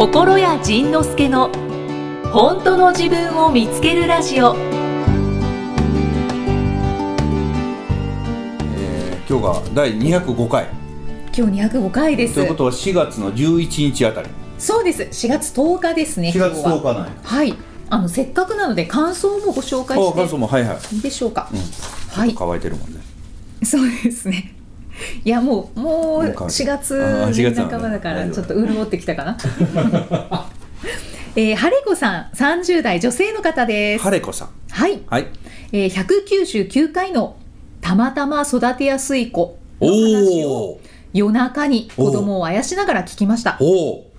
心谷仁之助の本当の自分を見つけるラジオ。えー今日が第205回。今日205回です。ということは4月の11日あたり。そうです。4月10日ですね4月10今日は。日なんや。はい。あのせっかくなので感想もご紹介あ感想しても。はいはい。いいでしょうか、うん。はい。乾いてるもんね。そうですねいやもうもうもう乾いて4月あー4月なのね半ばだからちょっと潤ってきたかな。えー、晴子さん30代女性の方です。晴子さん。はい、はい。えー、199回のたまたま育てやすい子の話をおお夜中に子供をあやしながら聞きました。お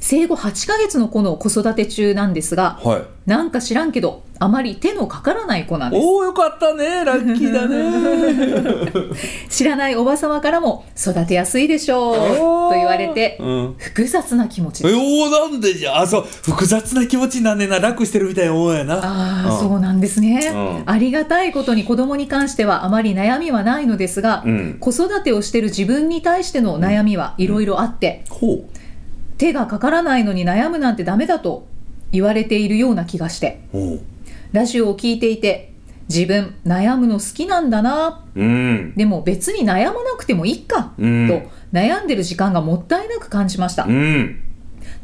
生後8ヶ月の子の子育て中なんですがおはい。なんか知らんけどあまり手のかからない子なんです。おおよかったね。ラッキーだね。知らないおばさまからも育てやすいでしょうと言われてうん。複雑な気持ちえです。おおなんでじゃああそう複雑な気持ちになんねんな。楽してるみたいなもんやな。ああ、うん。そうなんですね、うん。ありがたいことに子供に関してはあまり悩みはないのですが、うん。子育てをしている自分に対しての悩みはいろいろあって、ほ手がかからないのに悩むなんてダメだと言われているような気がして。ラジオを聞いていて自分悩むの好きなんだな。うん。でも別に悩まなくてもいいか、うん。と悩んでる時間がもったいなく感じました、うん。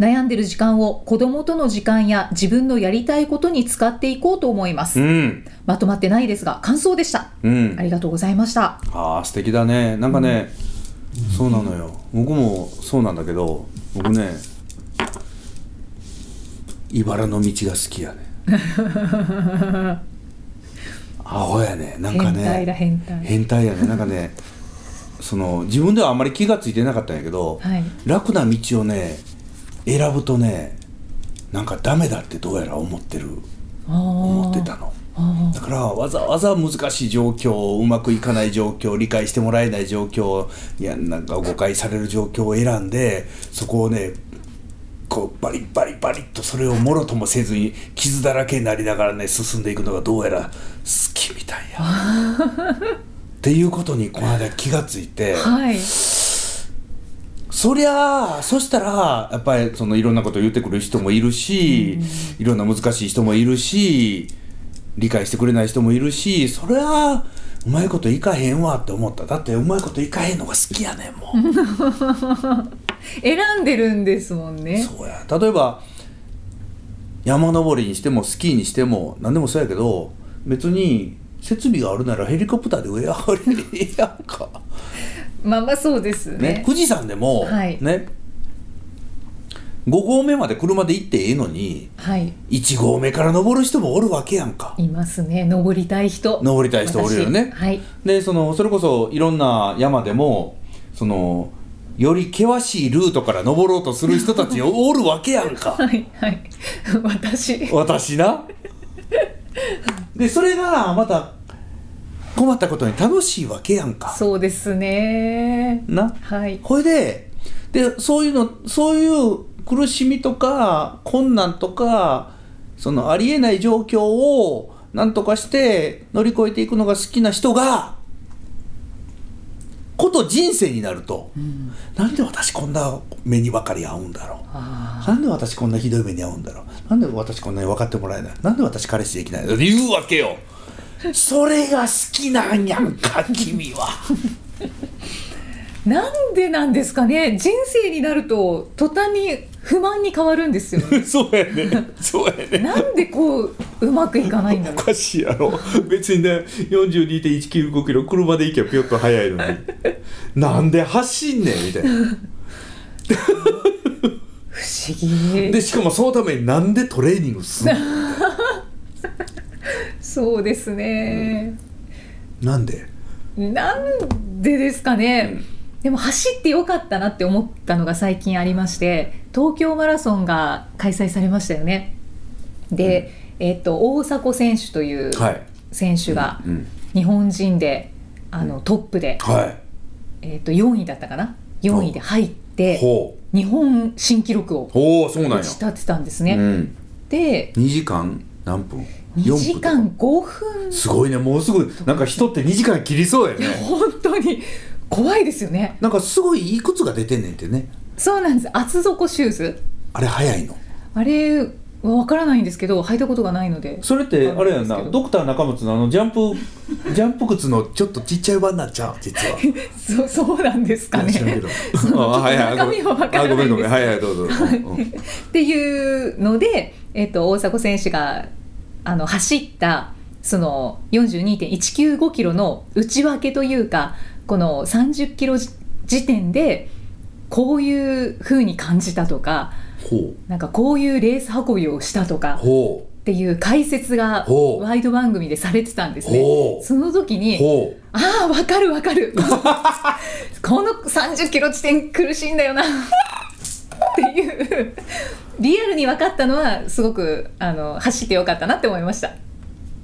悩んでる時間を子供との時間や自分のやりたいことに使っていこうと思います、うん。まとまってないですが感想でした。うん。ありがとうございました。ああ素敵だね。なんかね、そうなのよ。僕もそうなんだけど僕ね茨の道が好きやね。アホやね。なんか変態だね変態。変態やね。なんかねその自分ではあんまり気がついてなかったんやけど、はい。楽な道をね選ぶとねなんかダメだってどうやら思ってる思思ってたの。あだからわざわざ難しい状況うまくいかない状況理解してもらえない状況いやなんか誤解される状況を選んでそこをねこうバリバリバリっとそれをもろともせずに傷だらけになりながらね進んでいくのがどうやら好きみたいや。っていうことにこの間気がついて、はいそりゃあそしたらやっぱりそのいろんなことを言ってくる人もいるし、いろんな難しい人もいるし理解してくれない人もいるしそりゃあうまいこといかへんわって思った。だってうまいこといかへんのが好きやねんもん 選んでるんですもんね。そうや。例えば山登りにしてもスキーにしても何でもそうやけど別に設備があるならヘリコプターで上上がりええやんか。まあまあそうですね。ね、富士山でも、はい。ね5合目まで車で行ってええのにはい。1合目から登る人もおるわけやんか。いますね。登りたい人。登りたい人おるよね。私。はい。でそのそれこそいろんな山でもそのより険しいルートから登ろうとする人たちおるわけやんか。はいはい。私。私な。でそれがまた困ったことに楽しいわけやんか。そうですね。な。はい。ほいででそういうのそういう苦しみとか困難とかそのありえない状況を何とかして乗り越えていくのが好きな人がこと人生になると、なんで私こんな目にばかり合うんだろう。あなんで私こんなひどい目に遭うんだろう。なんで私こんなに分かってもらえないなんで私彼氏できないの？って言うわけよ。それが好きなんやんか君は。ー なんでなんですかね。人生になると途端に不満に変わるんですよ。ね そうやね。そうやね。なんでこううまくいかないんだろおかしいやろ。別にね42.195キロ車で行けばぴょっと速いのに。なんで走んねんみたいな。う不思議。でしかもそのためになんでトレーニングすんの？そうですね、なんで？なんでですかね、でも走ってよかったなって思ったのが最近ありまして東京マラソンが開催されましたよね。で、えっと大迫選手というはい。選手がうん日本人であのトップで、はい。えっと4位だったかな？4位で入って日本新記録を打ち立てたんですね、うん、で2時間何分？2時間4 5分。分すごいね。もうすぐなんか人って2時間切りそうやね。本当に怖いですよね。なんかすごいいい靴が出てんねんってね。そうなんです。厚底シューズ。あれ早いの。あれは分からないんですけど履いたことがないので。それってあれやんなドクター中松のあのジャンプジャンプ靴のちょっとちっちゃい版になっちゃう実は。そうそうなんですかね。中身は分からないんですあごめんごめん。はいはいどうぞ、うん。っていうので、えっと大迫選手があの走ったその42.195キロの内訳というかこの30キロ時点でこういう風に感じたとかほなんかこういうレース運びをしたとうかほっていう解説がワイド番組でされてたんですね。その時う。にああわかるわかる。この30キロ地点苦しいんだよな。っていう。リアルに分かったのはすごくあの走ってよかったなって思いました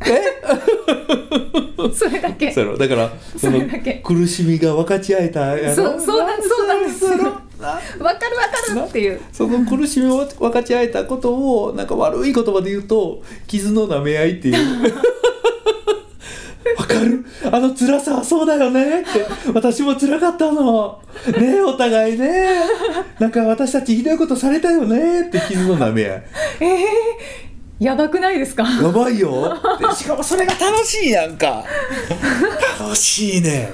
それだけ。そうやろだからそのそれだけ。苦しみが分かち合えたやろそうそうなんそうなんです。よそうやろ分かる分かるっていう。その苦しみを分かち合えたことをなんか悪い言葉で言うと傷の舐め合いっていう。わかる？あの辛さはそうだよね。って。私も辛かったの。ねえお互いね。なんか私たちひどいことされたよね。って傷の舐め合いやばくないですか？やばいよ。でしかもそれが楽しいやんか。楽しいね。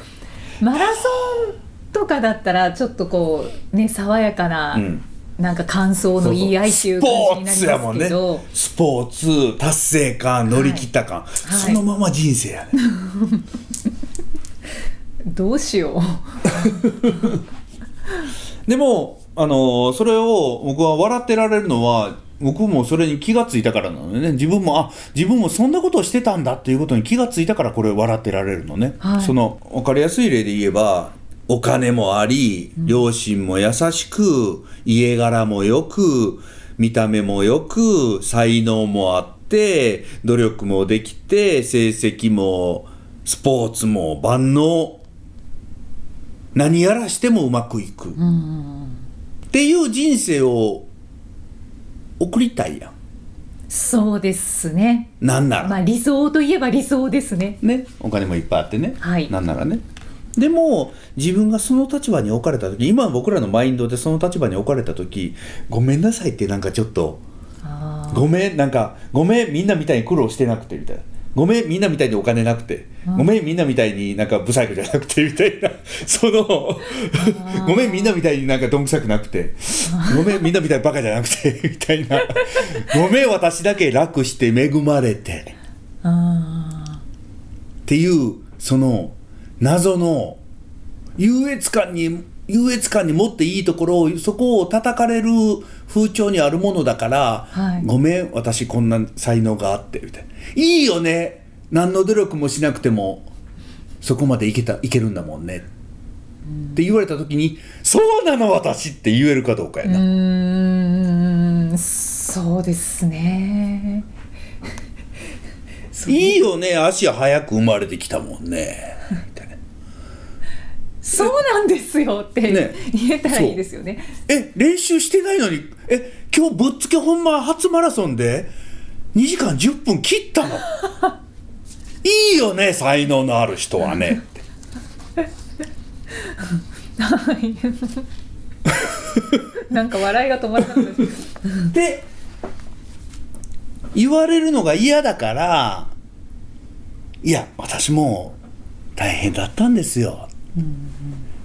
マラソンとかだったらちょっとこうね爽やかな、うん。なんか感想の言い合いっていう感じになりますけど、スポーツ達成感乗り切った感、そのまま人生やね、どうしよ でもあのそれを僕は笑ってられるのは僕もそれに気がついたからなのでね。自分もあ自分もそんなことをしてたんだっていうことに気がついたからこれ笑ってられるのね、はい。その分かりやすい例で言えばお金もあり両親も優しく家柄もよく見た目もよく才能もあって努力もできて成績もスポーツも万能。何やらしてもうまくいく、っていう人生を送りたいやん。そうですね。なんなら、まあ理想といえば理想ですね。ね。お金もいっぱいあってね、はい。なんならね。でも自分がその立場に置かれた時今僕らのマインドでその立場に置かれた時ごめんなさいってなんかちょっとごめんなんかごめんみんなみたいに苦労してなくてみたいなごめんみんなみたいにお金なくて、うん。ごめんみんなみたいになんかブサイクじゃなくてみたいな。そのー。ごめんみんなみたいになんかどんくさくなくて。ごめんみんなみたいにバカじゃなくてみたいな。ごめん私だけ楽して恵まれて。あっていうその謎の優越感に優越感に持っていいところをそこを叩かれる風潮にあるものだから、はい。ごめん私こんな才能があってみたいな。いいよね。何の努力もしなくてもそこまでいけたいけるんだもんね、って言われた時に「そうなの私」って言えるかどうかやな、ーんそうですね。いいよね。足早く生まれてきたもんね。みたいなそうなんですよってね。言えたらいいですよね。え練習してないのにえ今日ぶっつけ本番初マラソンで2時間10分切ったの？いいよね才能のある人はね。は いなんか笑いが止まらなかったですで言われるのが嫌だからいや私も大変だったんですよ、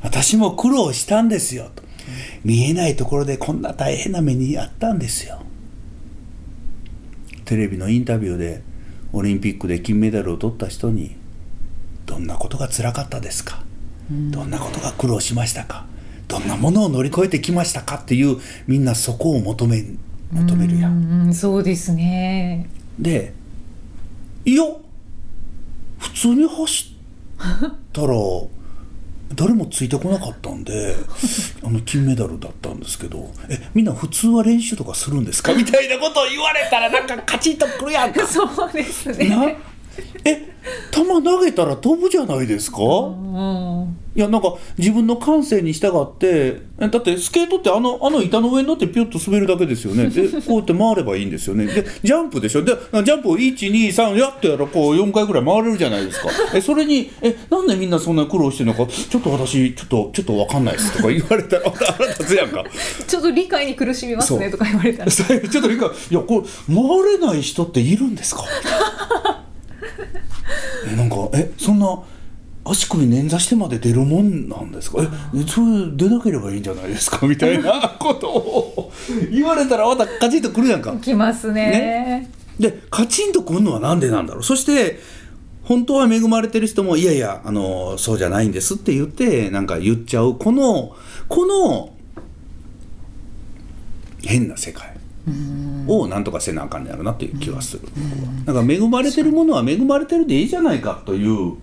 私も苦労したんですよ。と見えないところでこんな大変な目にあったんですよ。テレビのインタビューでオリンピックで金メダルを取った人にどんなことが辛かったですか、どんなことが苦労しましたか？どんなものを乗り越えてきましたか？っていうみんなそこを求め求めるやんそうですね。でいや普通に走ったら誰もついてこなかったんで あの金メダルだったんですけどえみんな普通は練習とかするんですか？みたいなことを言われたらなんかカチッとくるやんか。そうですな？ねえ球投げたら飛ぶじゃないですか、うんいやなんか自分の感性に従ってえだってスケートってあのあの板の上に乗ってピュッと滑るだけですよね。で こうやって回ればいいんですよね。でジャンプでしょ？でジャンプを123やってやらこう4回ぐらい回れるじゃないですか。えそれにえなんでみんなそんな苦労してるのか？ちょっと私ちょっとちょっと分かんないですとか言われたら 腹立つやんか。ちょっと理解に苦しみますねとか言われたら。ちょっといいかいやこれ回れない人っているんですか？えなんかえそんな足首捻挫してまで出るもんなんですか？ええそれ出なければいいんじゃないですか？みたいな ことを言われたらまたカチンとくるやんか。きますね。でカチンとくるのはなんでなんだろう？そして本当は恵まれてる人もいやいやあのそうじゃないんですって言ってなんか言っちゃうこのこの変な世界をなんとかせなあかんねやろなという気はする。だから恵まれてるものは恵まれてるでいいじゃないかという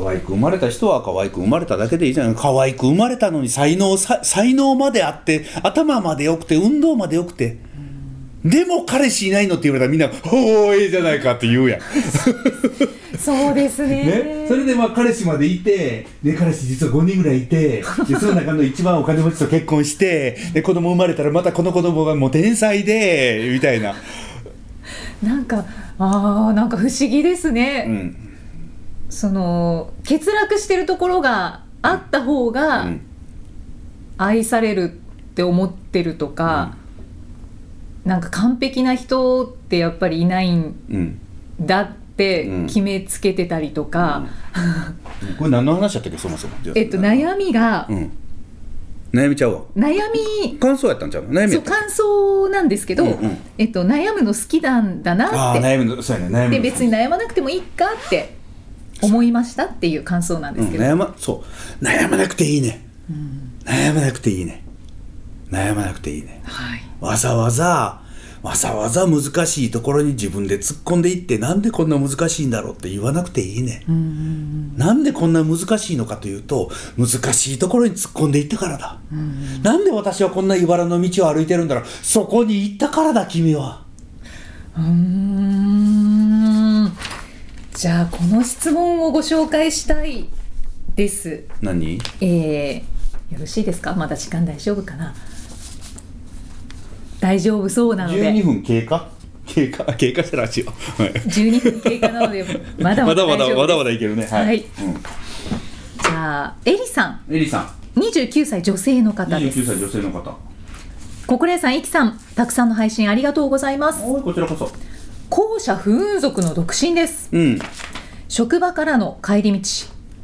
可愛く生まれた人は可愛く生まれただけでいいじゃない。可愛く生まれたのに才能さ才能まであって頭までよくて運動までよくて。でも彼氏いないのって言われたらみんな「ほうええじゃないか」って言うやん。そうですね。ね、それでまあ彼氏までいて、で彼氏実は5人ぐらいいてでその中の一番お金持ちと結婚してで子供生まれたらまたこの子供がもう天才でみたいな、なんかあーなんか不思議ですね、うんその欠落してるところがあった方うがん。愛されるって思ってるとか、なんか完璧な人ってやっぱりいないんうん、だってうん。決めつけてたりとか、これ何の話だったっけそもそも。えっと悩みが、うん、悩みちゃうわ。悩み感想やったんちゃうの？悩みそう感想なんですけど、うんうん。けえっと、悩むの好きなんだあなって。あ悩みのそうやね悩みので別に悩まなくてもいいかって思いましたっていう感想なんでうん、すけど、悩まそう。悩まなくていいね、悩まなくていいね。悩まなくていいね。はい、わざわざわざわざ難しいところに自分で突っ込んでいってなんでこんな難しいんだろうって言わなくていいね、なんでこんな難しいのかというと難しいところに突っ込んでいったからだ、なんで私はこんな茨の道を歩いてるんだろうそこに行ったからだ君はうーんじゃあこの質問をご紹介したいです。何？えー、よろしいですか？まだ時間大丈夫かな？大丈夫そうなので。12分経過？経過？経過したらしいよ。はい。12分経過なのでまだまだま まだまだまだいけるね。はい、はい。うん。じゃあエリさん。エリさん。29歳女性の方です。29歳女性の方。国連さん、イキさん、たくさんの配信ありがとうございます。こちらこそ後者不運族の独身です。うん職場からの帰り道、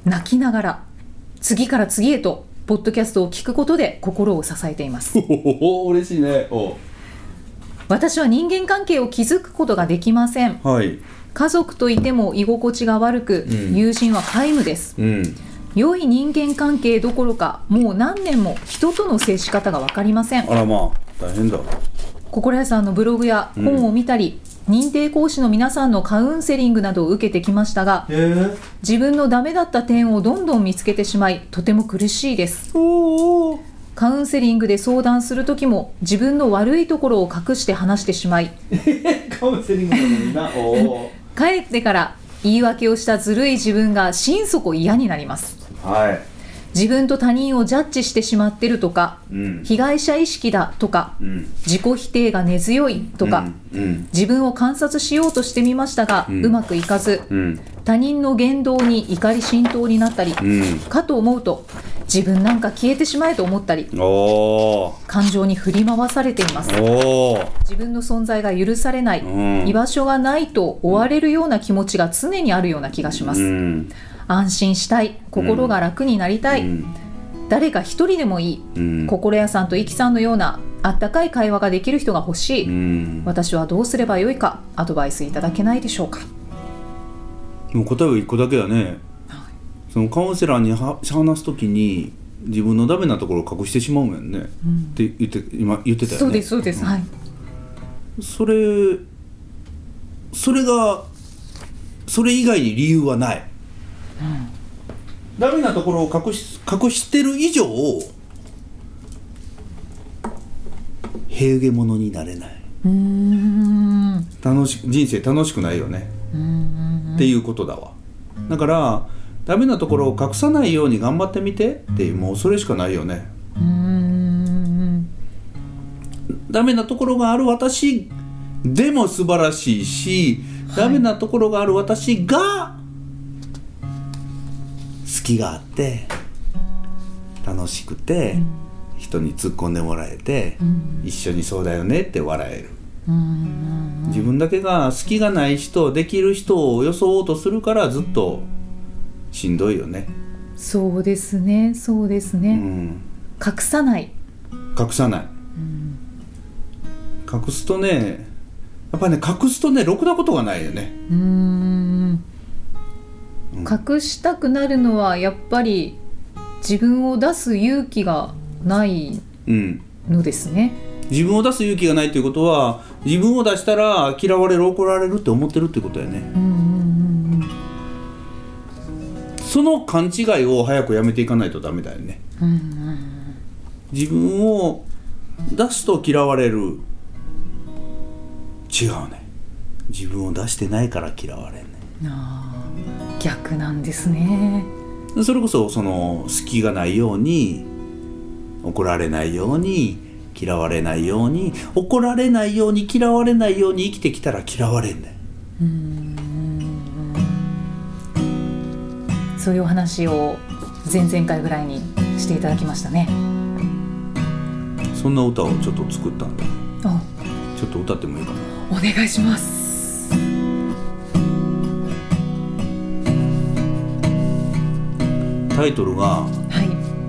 泣きながら、次から次へと、ポッドキャストを聞くことで心を支えています。嬉しいねお私は人間関係を築くことができません。はい家族といても居心地が悪く、うん友人は皆無です。うん良い人間関係どころか、もう何年も人との接し方が分かりません。あらまあ大変だ心屋さんのブログや本を見たり、認定講師の皆さんのカウンセリングなどを受けてきましたがへえ。自分のダメだった点をどんどん見つけてしまいとても苦しいです。カウンセリングで相談する時も自分の悪いところを隠して話してしまい カウンセリングなのにな。帰ってから言い訳をしたずるい自分が心底嫌になります。はい自分と他人をジャッジしてしまってるとかうん。被害者意識だとかうん。自己否定が根強いとか、うん。自分を観察しようとしてみましたが、ううんまくいかずうん。他人の言動に怒り心頭になったり、うん。かと思うと自分なんか消えてしまえと思ったり感情に振り回されています。自分の存在が許されない、うん。居場所がないと追われるような気持ちが常にあるような気がします、うん安心したい心が楽になりたい、うん。誰か一人でもいい、うん。心屋さんとイキさんのようなあったかい会話ができる人が欲しい、うん。私はどうすればよいかアドバイスいただけないでしょうか。もう答えは一個だけだね。そのカウンセラーには話すときに自分のダメなところを隠してしまうんやん。ね、って言って今言ってたよね。そうですそうです、はい。それそれがそれ以外に理由はない、ダメなところを隠し隠してる以上平下者になれない。楽し人生楽しくないよね。うんっていうことだわ。だからダメなところを隠さないように頑張ってみてっていうもうそれしかないよね。うん。ダメなところがある私でも素晴らしいし、ダメなところがある私が好きがあって楽しくて、人に突っ込んでもらえて、うん。一緒にそうだよねって笑える。うん自分だけが好きがない人できる人を装おうとするからずっとしんどいよね、そうですねそうですうね、ん、隠さない、隠さない。隠すとねやっぱね隠すとねろくなことがないよね。うん隠したくなるのはやっぱり自分を出す勇気がないうん。のですね。自分を出す勇気がないということは自分を出したら嫌われる怒られるって思ってるってことやね。うんうんその勘違いを早くやめていかないとダメだよね。うんうん自分を出すと嫌われる。違うね。自分を出してないから嫌われんねあー逆なんですね。それこそその隙がないように怒られないように嫌われないように怒られないように嫌われないように生きてきたら嫌われんねんうんそういうお話を前々回ぐらいにしていただきましたね。そんな歌をちょっと作ったんだあちょっと歌ってもいいかなお願いします。タイトルがはい。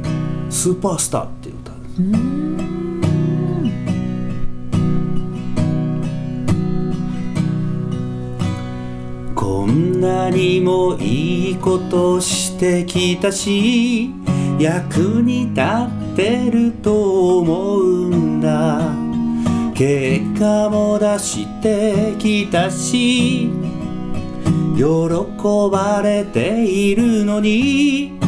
「スーパースター」っていう歌こんなにもいいことしてきたし役に立ってると思うんだ結果も出してきたし喜ばれているのに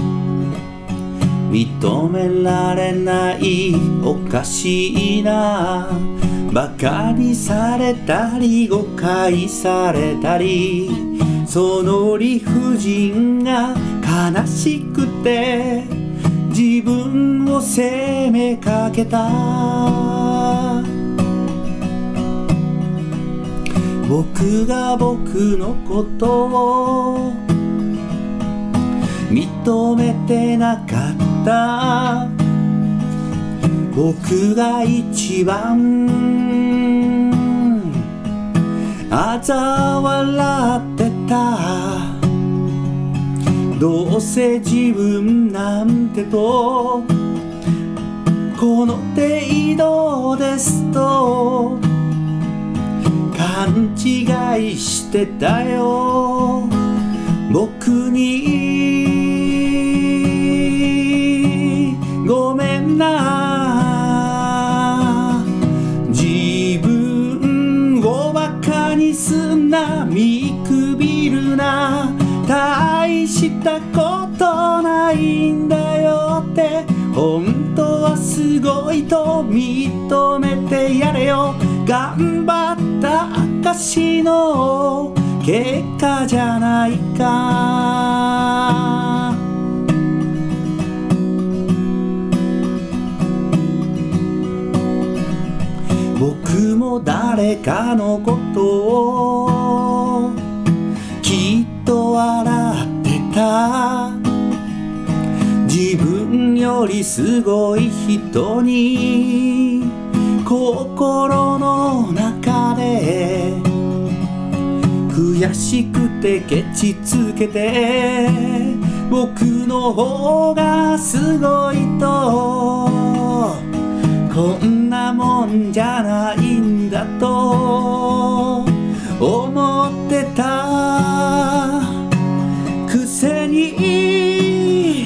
認められないおかしいな。バカにされたり誤解されたり。その理不尽が悲しくて自分を責めかけた。僕が僕のことを認めてなかった。僕が一番。嘲笑ってた。どうせ自分なんてと。この程度ですと。勘違いしてたよ。僕に証の結果じゃないか。僕も誰かのことをきっと笑ってた。自分よりすごい人に心の中で悔しくてケチつけて僕の方がすごいと。こんなもんじゃないんだと。思ってた。くせに。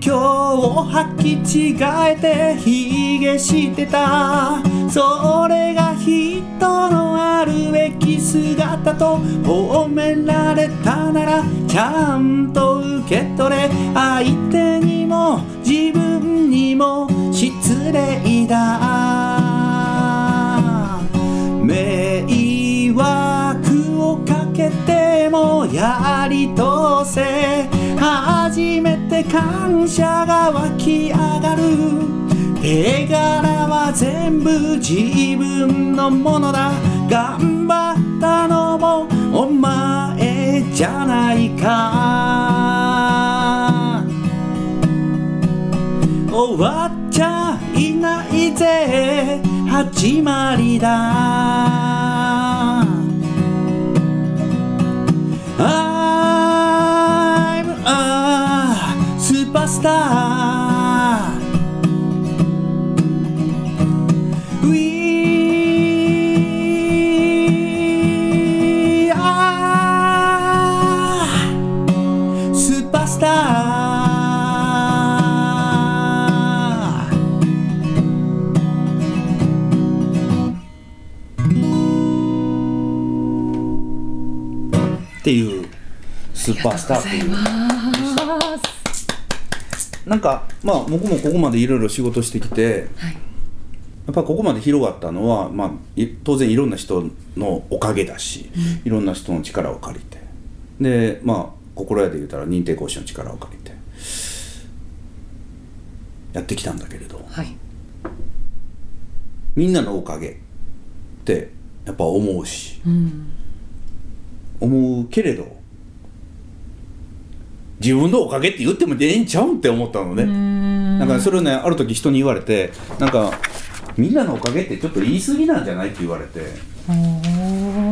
謙虚を履き違えて卑下してた。それが人のあるべき姿と褒められたならちゃんと受け取れ。相手にも自分にも失礼だ。迷惑をかけてもやり通せ。初めて感謝が湧き上がる。手柄は全部自分のものだ。頑張ったのもお前じゃないか。終わっちゃいないぜ。始まりだ。スーパースターっていうスーパースターっていう。なんかまあ僕もここまでいろいろ仕事してきてはい。やっぱここまで広がったのは、まあ、い当然いろんな人のおかげだし、いろんな人の力を借りて。でまあ心屋で言うたら認定講師の力を借りてやってきたんだけれど。はい。みんなのおかげってやっぱ思うし。うん。思うけれど自分のおかげって言ってもええんちゃうんって思ったのね。なんかそれをねある時人に言われてなんかみんなのおかげってちょっと言い過ぎなんじゃないって言われて。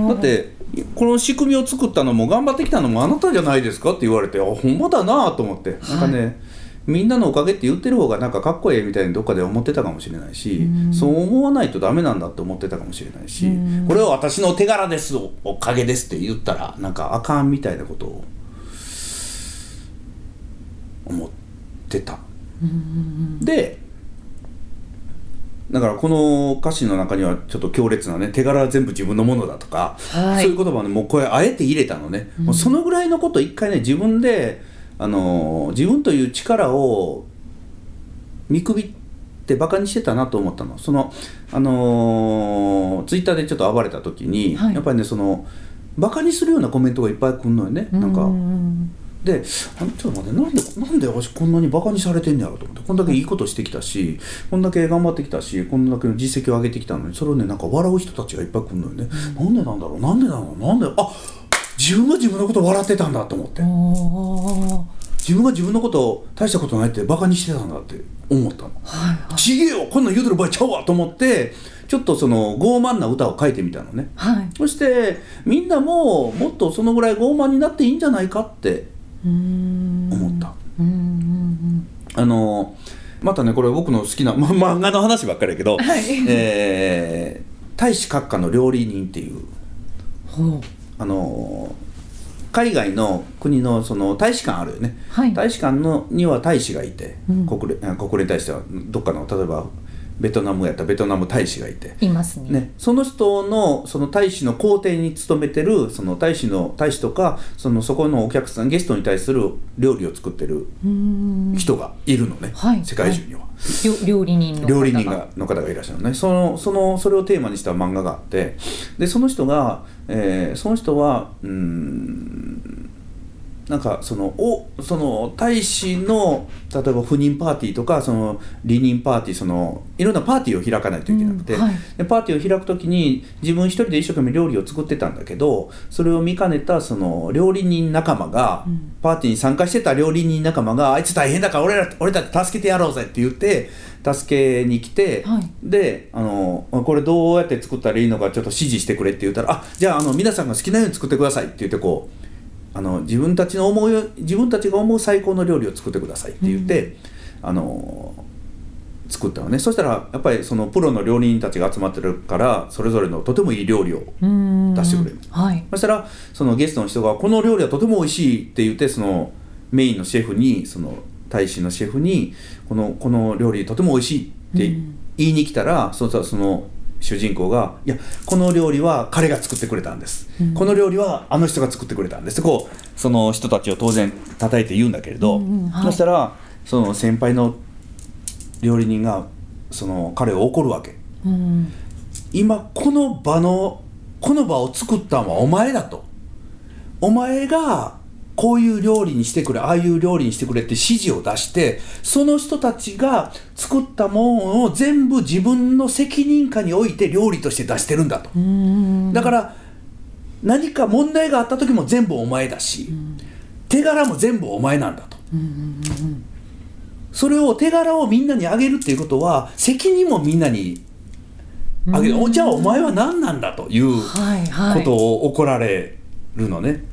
だってこの仕組みを作ったのも頑張ってきたのもあなたじゃないですかって言われてあほんまだなと思って。なんかね、みんなのおかげって言ってる方がなんかかっこええみたいにどっかで思ってたかもしれないし、そう思わないとダメなんだって思ってたかもしれないし、これは私の手柄ですおおかげですって言ったらなんかあかんみたいなことを思ってた。でだからこの歌詞の中にはちょっと強烈なね手柄は全部自分のものだとか、はい。そういう言葉をねもうこれあえて入れたのね、もうそのぐらいのこと一回ね自分であの自分という力を見くびってバカにしてたなと思ったの。そのあのツイッター Twitter でちょっと暴れた時に、はい。やっぱりねそのバカにするようなコメントがいっぱい来るのよね、なんか。うんであのちょっと待ってなんでなんで私こんなにバカにされてんねやろと思ってこんだけいいことしてきたしこんだけ頑張ってきたしこんだけの実績を上げてきたのにそれをねなんか笑う人たちがいっぱい来るのよね、なんでなんだろうなんでなのなんであ自分が自分のこと笑ってたんだと思って。自分が自分のことを大したことないってバカにしてたんだって思ったの。はいはい。ちげえよこんなん言うてる場合ちゃうわと思ってちょっとその傲慢な歌を書いてみたのね。はい。そしてみんなももっとそのぐらい傲慢になっていいんじゃないかってうん思った。あのまたねこれ僕の好きな、ま、漫画の話ばっかりやけど、はい。えー大使閣下の料理人っていうあの海外の国のその大使館あるよね、はい。大使館のには大使がいて、うん。国連あ国連大使はどっかの例えばベトナムやったらベトナム大使がいて、いますね。ね、その人のその大使の皇帝に勤めてるその大使の大使とかそのそこのお客さんゲストに対する料理を作ってるうん。人がいるのね、はい。世界中には。料料理人の方料理人がの方がいらっしゃるのね。そのそのそれをテーマにした漫画があって。でその人が、えーその人はうーんなんかそのおその大使の例えば赴任パーティーとかその離任パーティーそのいろんなパーティーを開かないといけなくて、うんはい。でパーティーを開くときに自分一人で一生懸命料理を作ってたんだけどそれを見かねたその料理人仲間が、うん。パーティーに参加してた料理人仲間があいつ大変だから俺ら俺たち助けてやろうぜって言って助けに来て、はい。であのこれどうやって作ったらいいのかちょっと指示してくれって言ったらあじゃああの皆さんが好きなように作ってくださいって言ってこうあの自分たちの思う自分たちが思う最高の料理を作ってくださいって言って、あの作ったのね。そしたらやっぱりそのプロの料理人たちが集まってるからそれぞれのとてもいい料理をうん。出してくれる。はい。そしたらそのゲストの人が「この料理はとても美味しい」って言ってそのメインのシェフにその大使のシェフにこの「この料理とても美味しい」ってうん。言いに来たら、そしたらその主人公が「いやこの料理は彼が作ってくれたんです、うん。この料理はあの人が作ってくれたんです」こうその人たちを当然叩いて言うんだけれど、うんうんはい。そしたらその先輩の料理人がその彼を怒るわけ。うん。今この場のこの場を作ったのはお前だと。お前がこういう料理にしてくれああいう料理にしてくれって指示を出してその人たちが作ったものを全部自分の責任下において料理として出してるんだと。だから何か問題があった時も全部お前だし、手柄も全部お前なんだと、それを手柄をみんなにあげるっていうことは責任もみんなにあげる、じゃあお前は何なんだということを怒られるのね、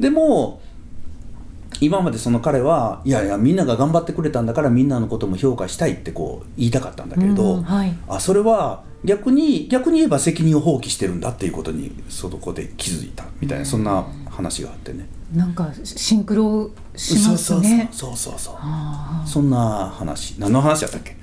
でも今までその彼はいやいやみんなが頑張ってくれたんだからみんなのことも評価したいってこう言いたかったんだけれど、うんはい。あそれは逆に逆に言えば責任を放棄してるんだっていうことにそこで気づいたみたいな、そんな話があってね。なんかシンクロしますね。そうそうそうそうそうあそんな話何の話やったっけ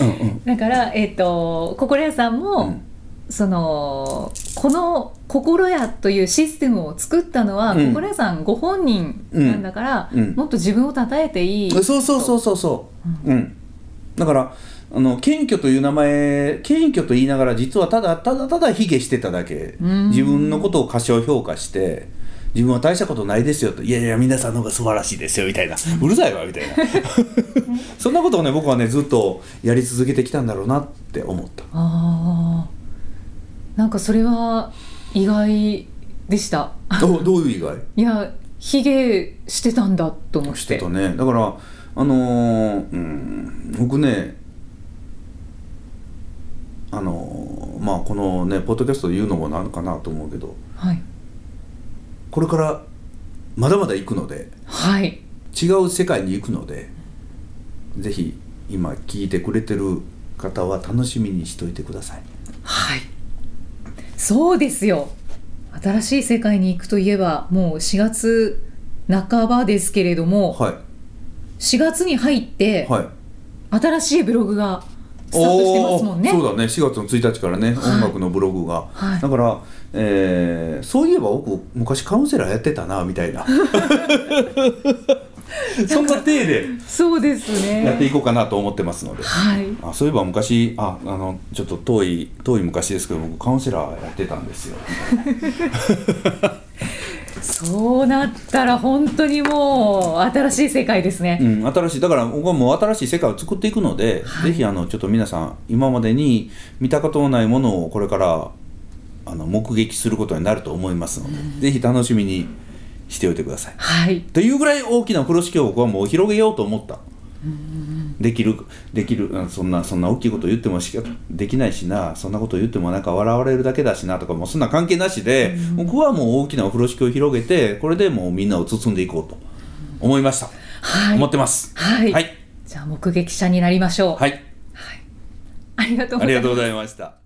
うんうんーだからえっ、と心屋さんも、うんそのこの心屋というシステムを作ったのは、うん。心屋さんご本人なんだから、うん。うん。もっと自分を称えていい、そうそうそうそうそう。うん、だからあの謙虚という名前謙虚と言いながら実はただただただ卑下してただけ。うん。自分のことを過小評価して自分は大したことないですよと。いやいや皆さんの方が素晴らしいですよみたいな。うるさいわみたいな。そんなことをね僕はねずっとやり続けてきたんだろうなって思った。あーなんかそれは意外でした。どうどういう意外？いや卑下してたんだと思って。してたね。だからあのーうん僕ねあのーまあこのねポッドキャストで言うのもなんかなと思うけどはい。これからまだまだ行くのではい。違う世界に行くのでぜひ今聞いてくれてる方は楽しみにしといてください。はいそうですよ。新しい世界に行くといえばもう4月半ばですけれども、はい。4月に入ってはい。新しいブログがスタートしてますもんね。そうだね。4月の1日からね、はい。音楽のブログが、はい。だから、えーそういえば僕昔カウンセラーやってたなみたいな そんな体でそうですやっていねこうかなと思ってますので。はい。あそういえば昔ああのちょっと遠い遠い昔ですけど僕カウンセラーやってたんですよ。そうなったら本当にもう新しい世界ですね、うん、新しい。だから僕はもう新しい世界を作っていくので、はい。ぜひあのちょっと皆さん今までに見たことのないものをこれからあの目撃することになると思いますので、ぜひ楽しみにしておいてください。はい。というぐらい大きな風呂敷を僕はもう広げようと思った。できるできるうんそんなそんな大きいこと言ってもしかできないしなそんなこと言ってもなんか笑われるだけだしなとかもうそんな関係なしで、僕はもう大きなお風呂敷を広げてこれでもうみんなを包んでいこうと思いました、はい。思ってます。はい。はい、じゃあ目撃者になりましょう、はい。ありがとうございます。ありがとうございました